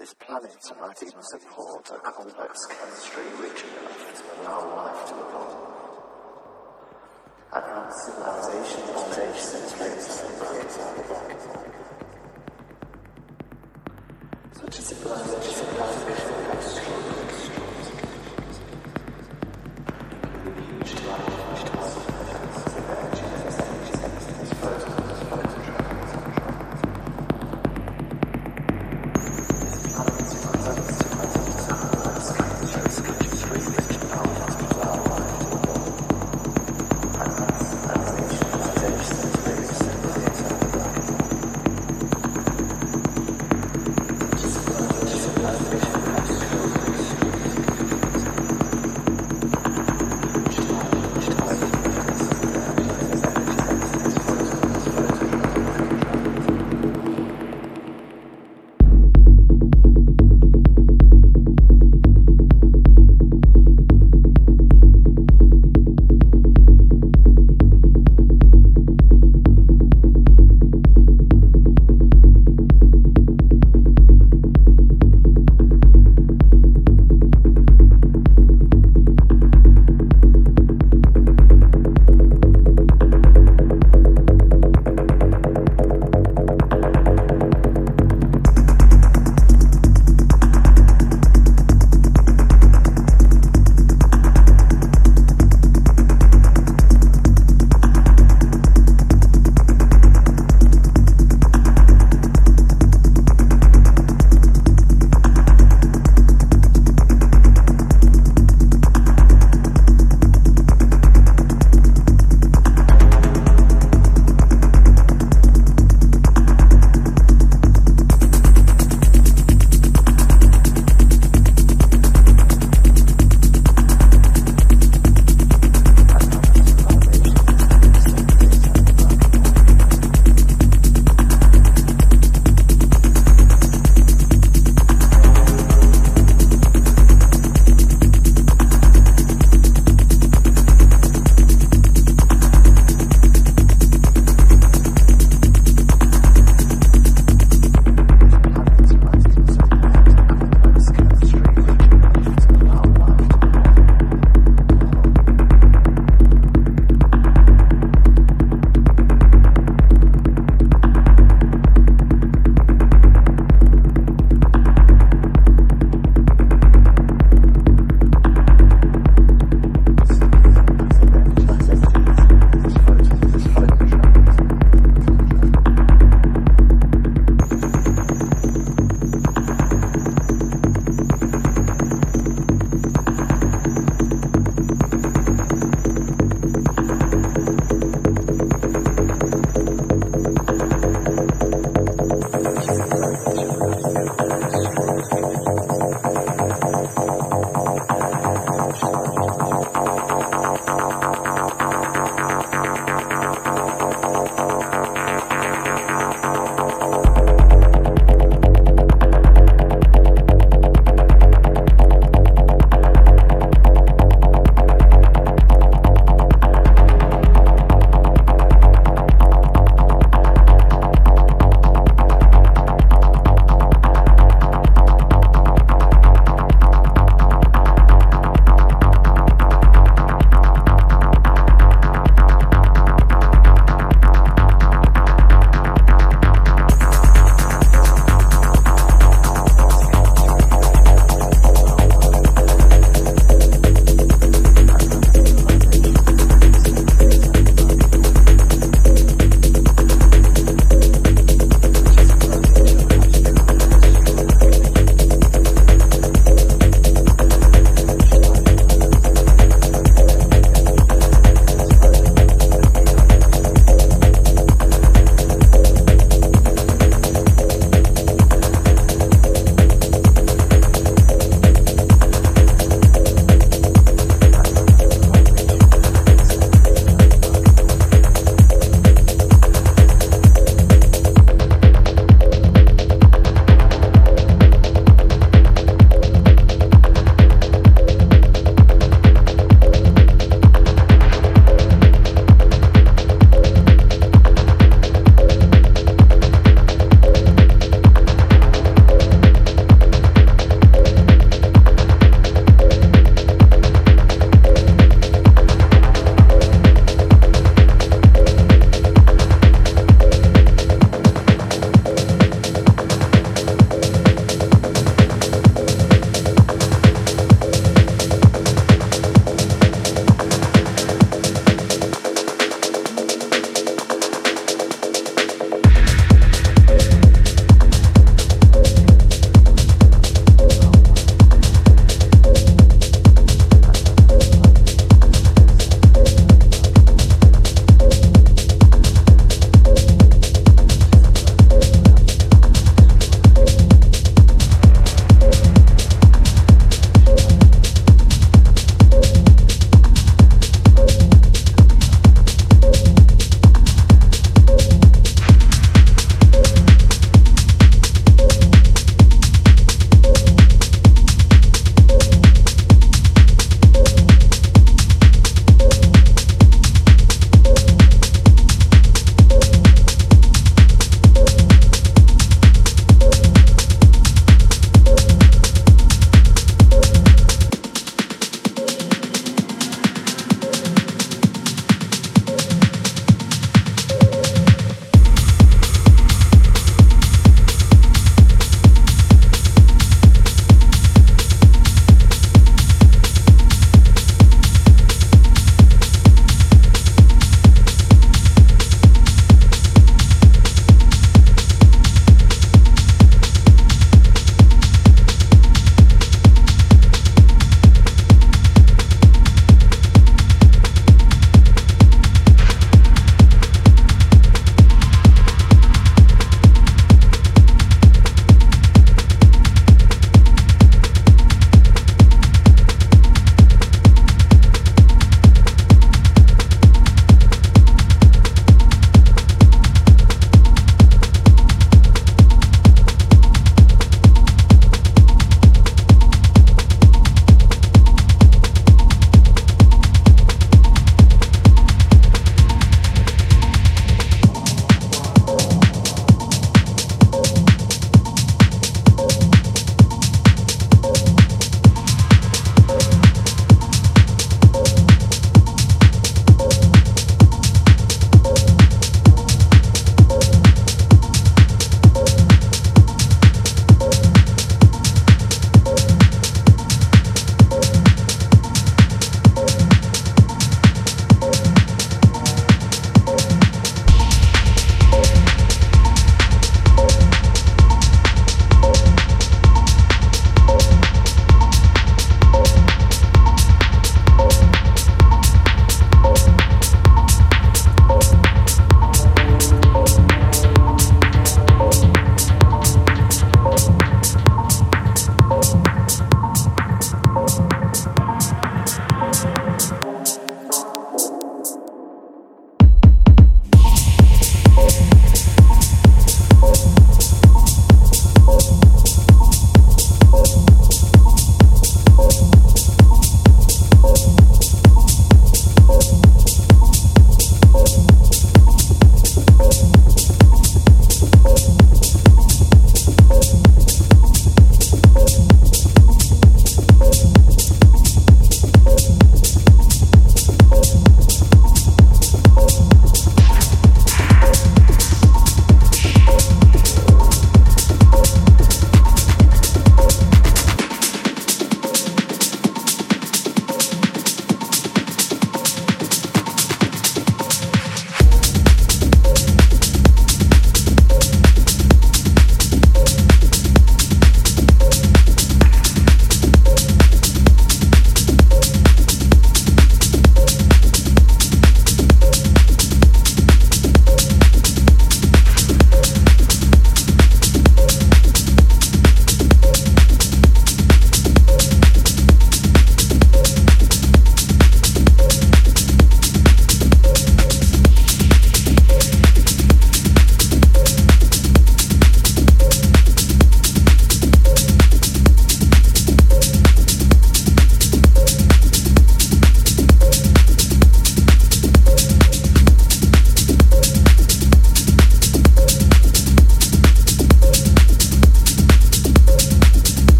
This planet might even support a complex chemistry rich enough to allow life to evolve. Advanced civilizations take centuries to break Such a civilization civilization